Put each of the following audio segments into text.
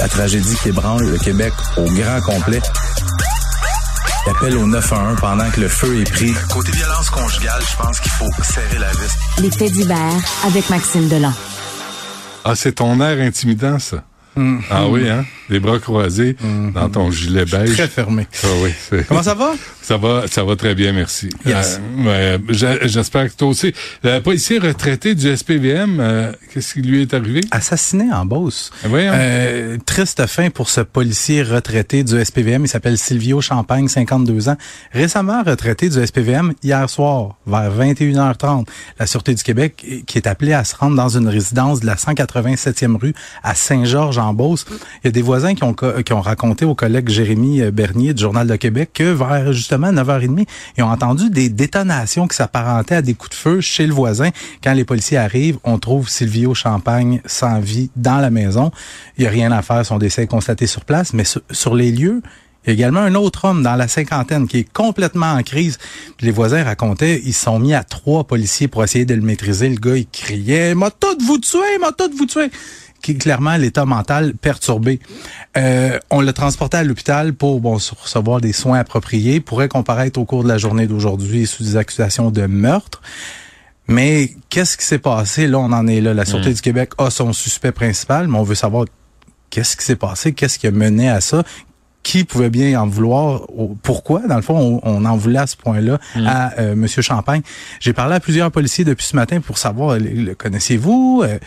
la tragédie qui ébranle le Québec au grand complet. Il appelle au 911 pendant que le feu est pris. Côté violence conjugale, je pense qu'il faut serrer la vis. Les faits divers avec Maxime Delan. Ah, c'est ton air intimidant, ça. Ah oui, hein? Les bras croisés dans ton gilet beige. Très fermé. Ah oui. Comment ça va? Ça va, ça va très bien, merci. Yes. Euh, J'espère que toi aussi. Le policier retraité du SPVM, euh, qu'est-ce qui lui est arrivé? Assassiné en Beauce. Ah. Euh, triste fin pour ce policier retraité du SPVM. Il s'appelle Silvio Champagne, 52 ans. Récemment retraité du SPVM hier soir, vers 21h30. La Sûreté du Québec, euh, qui est appelée à se rendre dans une résidence de la 187e rue à Saint-Georges-en-Beauce. Il y a des voisins qui ont, co- qui ont raconté au collègue Jérémy euh, Bernier du Journal de Québec que vers justement 9h30, ils ont entendu des détonations qui s'apparentaient à des coups de feu chez le voisin. Quand les policiers arrivent, on trouve Silvio Champagne sans vie dans la maison. Il n'y a rien à faire, son décès est constaté sur place, mais sur, les lieux, il y a également un autre homme dans la cinquantaine qui est complètement en crise. Les voisins racontaient, ils sont mis à trois policiers pour essayer de le maîtriser. Le gars, il criait, m'a tout vous tuer, m'a tout vous tuer qui est clairement l'état mental perturbé. Euh, on l'a transporté à l'hôpital pour bon, recevoir des soins appropriés, pourrait comparaître au cours de la journée d'aujourd'hui sous des accusations de meurtre. Mais qu'est-ce qui s'est passé? Là, on en est là. La Sûreté du Québec a son suspect principal, mais on veut savoir qu'est-ce qui s'est passé, qu'est-ce qui a mené à ça, qui pouvait bien en vouloir, pourquoi, dans le fond, on, on en voulait à ce point-là à euh, Monsieur Champagne. J'ai parlé à plusieurs policiers depuis ce matin pour savoir, le, le connaissez-vous? Euh,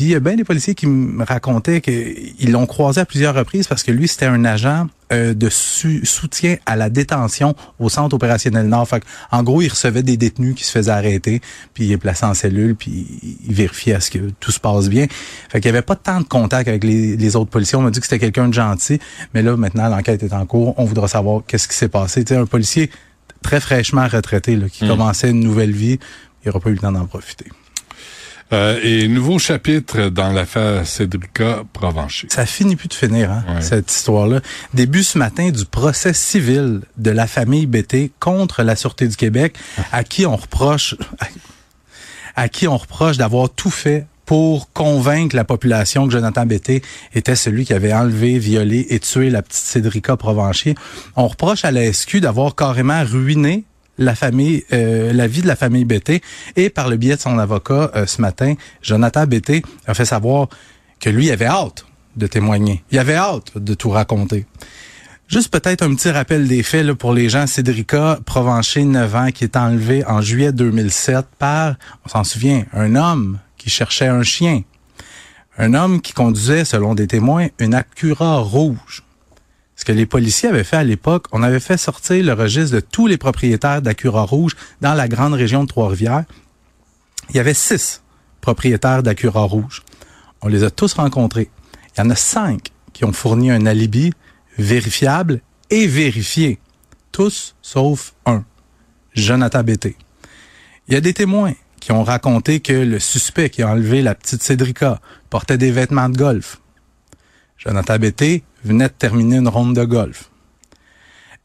puis il y a bien des policiers qui me racontaient qu'ils l'ont croisé à plusieurs reprises parce que lui, c'était un agent euh, de su- soutien à la détention au Centre opérationnel Nord. Fait en gros, il recevait des détenus qui se faisaient arrêter, puis il est placé en cellule, puis il vérifiait à ce que tout se passe bien. Fait qu'il y avait pas tant de contact avec les, les autres policiers. On m'a dit que c'était quelqu'un de gentil, mais là, maintenant, l'enquête est en cours. On voudra savoir qu'est-ce qui s'est passé. Un policier très fraîchement retraité, là, qui commençait une nouvelle vie, il n'aura pas eu le temps d'en profiter. Euh, et nouveau chapitre dans l'affaire Cédrica Provencher. Ça finit plus de finir, hein, Ouais. cette histoire-là. Début ce matin du procès civil de la famille BT contre la Sûreté du Québec, à qui on reproche, à qui on reproche d'avoir tout fait pour convaincre la population que Jonathan Bété était celui qui avait enlevé, violé et tué la petite Cédrica Provencher. On reproche à la SQ d'avoir carrément ruiné la famille, euh, la vie de la famille Bété. Et par le biais de son avocat, euh, ce matin, Jonathan Bété a fait savoir que lui avait hâte de témoigner. Il avait hâte de tout raconter. Juste peut-être un petit rappel des faits pour les gens. Cédrica Provencher, 9 ans, qui est enlevé en juillet 2007 par, on s'en souvient, un homme qui cherchait un chien. Un homme qui conduisait, selon des témoins, une Acura rouge. Ce que les policiers avaient fait à l'époque, on avait fait sortir le registre de tous les propriétaires d'Acura rouge dans la grande région de Trois-Rivières. Il y avait six propriétaires d'Acura rouge. On les a tous rencontrés. Il y en a cinq qui ont fourni un alibi vérifiable et vérifié. Tous sauf un, Jonathan Bété. Il y a des témoins qui ont raconté que le suspect qui a enlevé la petite Cédrica portait des vêtements de golf. Jonathan Bété venait de terminer une ronde de golf.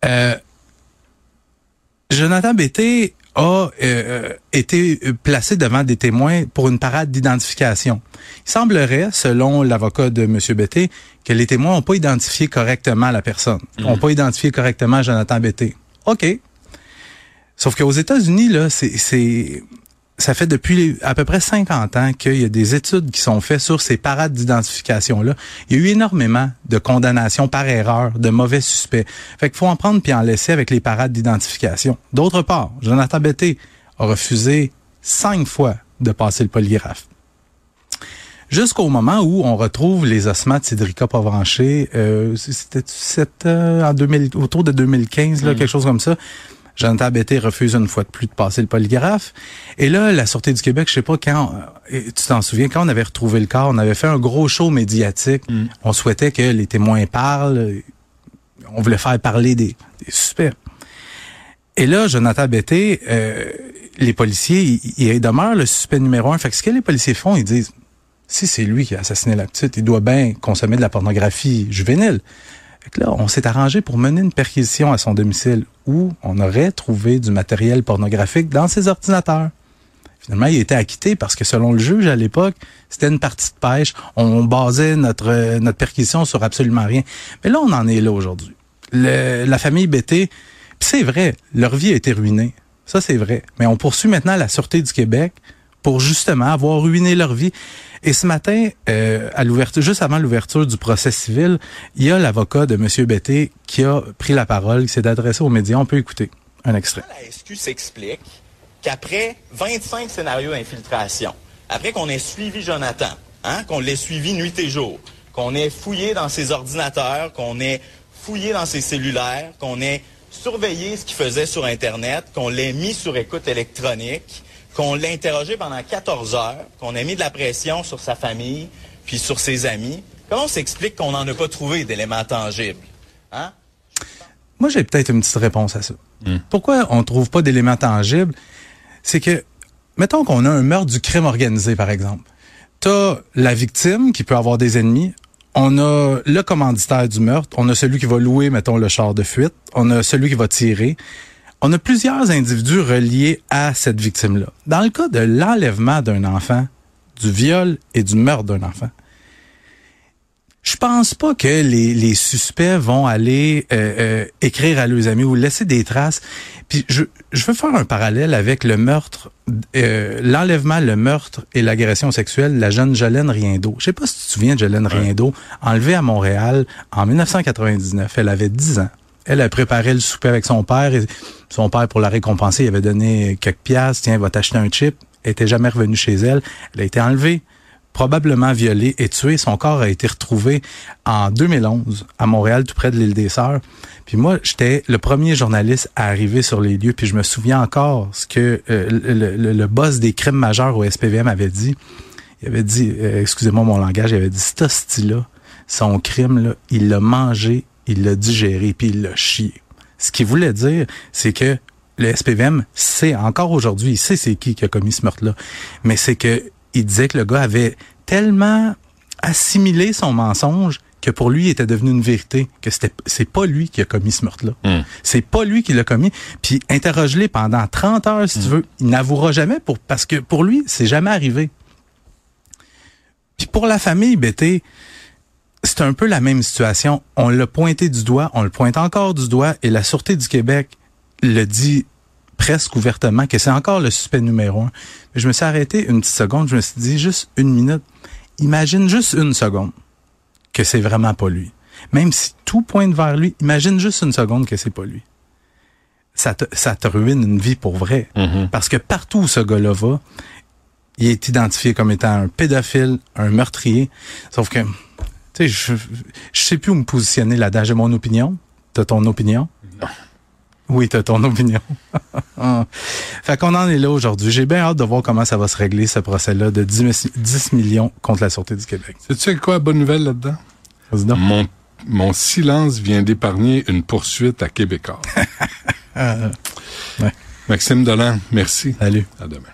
Euh, Jonathan Bété a euh, été placé devant des témoins pour une parade d'identification. Il semblerait, selon l'avocat de M. Bété, que les témoins n'ont pas identifié correctement la personne, n'ont pas identifié correctement Jonathan Bété. OK. Sauf qu'aux États-Unis, là, c'est, c'est, ça fait depuis à peu près 50 ans qu'il y a des études qui sont faites sur ces parades d'identification-là. Il y a eu énormément de condamnations par erreur de mauvais suspects. Fait qu'il faut en prendre puis en laisser avec les parades d'identification. D'autre part, Jonathan Betté a refusé cinq fois de passer le polygraphe. Jusqu'au moment où on retrouve les ossements de Cédrica Pavranché, euh, c'était euh, en 2000, autour de 2015, là, quelque chose comme ça. Jonathan Betté refuse une fois de plus de passer le polygraphe. Et là, la Sûreté du Québec, je sais pas quand, euh, tu t'en souviens, quand on avait retrouvé le corps, on avait fait un gros show médiatique. On souhaitait que les témoins parlent. On voulait faire parler des, des suspects. Et là, Jonathan Betté, euh, les policiers, il demeure le suspect numéro un. Fait que ce que les policiers font, ils disent, si c'est lui qui a assassiné la petite, il doit bien consommer de la pornographie juvénile. Fait là, on s'est arrangé pour mener une perquisition à son domicile où on aurait trouvé du matériel pornographique dans ses ordinateurs. Finalement, il été acquitté parce que selon le juge à l'époque, c'était une partie de pêche. On basait notre euh, perquisition sur absolument rien. Mais là, on en est là aujourd'hui. La famille Bété, c'est vrai, leur vie a été ruinée. Ça, c'est vrai. Mais on poursuit maintenant la Sûreté du Québec pour justement avoir ruiné leur vie. Et ce matin, euh, à l'ouverture, juste avant l'ouverture du procès civil, il y a l'avocat de M. Bété qui a pris la parole, qui s'est adressé aux médias. On peut écouter un extrait. La SQ s'explique qu'après 25 scénarios d'infiltration, après qu'on ait suivi Jonathan, hein, qu'on l'ait suivi nuit et jour, qu'on ait fouillé dans ses ordinateurs, qu'on ait fouillé dans ses cellulaires, qu'on ait surveillé ce qu'il faisait sur Internet, qu'on l'ait mis sur écoute électronique, qu'on l'ait interrogé pendant 14 heures, qu'on ait mis de la pression sur sa famille, puis sur ses amis. Comment on s'explique qu'on n'en a pas trouvé d'éléments tangibles? Hein? Moi, j'ai peut-être une petite réponse à ça. Hmm. Pourquoi on ne trouve pas d'éléments tangibles? c'est que, mettons qu'on a un meurtre du crime organisé, par exemple. T'as la victime qui peut avoir des ennemis. On a le commanditaire du meurtre. On a celui qui va louer, mettons, le char de fuite. On a celui qui va tirer. On a plusieurs individus reliés à cette victime-là. Dans le cas de l'enlèvement d'un enfant, du viol et du meurtre d'un enfant, je pense pas que les, les suspects vont aller euh, euh, écrire à leurs amis ou laisser des traces. Puis je, je veux faire un parallèle avec le meurtre, euh, l'enlèvement, le meurtre et l'agression sexuelle de la jeune Jolène Riendo. Je sais pas si tu te souviens de Jolène Riendo, enlevée à Montréal en 1999. Elle avait 10 ans. Elle a préparé le souper avec son père et son père, pour la récompenser, il avait donné quelques piastres. Tiens, va t'acheter un chip. Elle était jamais revenue chez elle. Elle a été enlevée probablement violé et tué. Son corps a été retrouvé en 2011 à Montréal, tout près de l'île des Sœurs. Puis moi, j'étais le premier journaliste à arriver sur les lieux. Puis je me souviens encore ce que euh, le, boss des crimes majeurs au SPVM avait dit. Il avait dit, euh, excusez-moi mon langage, il avait dit, ce style-là, son crime, là, il l'a mangé, il l'a digéré, puis il l'a chié. Ce qu'il voulait dire, c'est que le SPVM sait encore aujourd'hui, il sait c'est qui qui a commis ce meurtre-là, mais c'est que il disait que le gars avait tellement assimilé son mensonge que pour lui, il était devenu une vérité, que c'était c'est pas lui qui a commis ce meurtre-là. Hmm. C'est pas lui qui l'a commis. Puis interroge-les pendant 30 heures, si tu hmm. veux. Il n'avouera jamais pour parce que pour lui, c'est jamais arrivé. Puis pour la famille Bété, c'est un peu la même situation. On l'a pointé du doigt, on le pointe encore du doigt, et la Sûreté du Québec le dit presque ouvertement que c'est encore le suspect numéro un. Mais je me suis arrêté une petite seconde, je me suis dit juste une minute. Imagine juste une seconde que c'est vraiment pas lui. Même si tout pointe vers lui, imagine juste une seconde que c'est pas lui. Ça te, ça te ruine une vie pour vrai. Mm-hmm. Parce que partout où ce gars-là va, il est identifié comme étant un pédophile, un meurtrier. Sauf que, tu sais, je, je sais plus où me positionner là-dedans. J'ai mon opinion. T'as ton opinion? Non. Oui, t'as ton opinion. fait qu'on en est là aujourd'hui. J'ai bien hâte de voir comment ça va se régler, ce procès-là de 10, millions contre la Sûreté du Québec. Sais-tu quoi la bonne nouvelle là-dedans? Mon, mon silence vient d'épargner une poursuite à Québécois. Ah, Maxime Dolan, merci. Salut. À demain.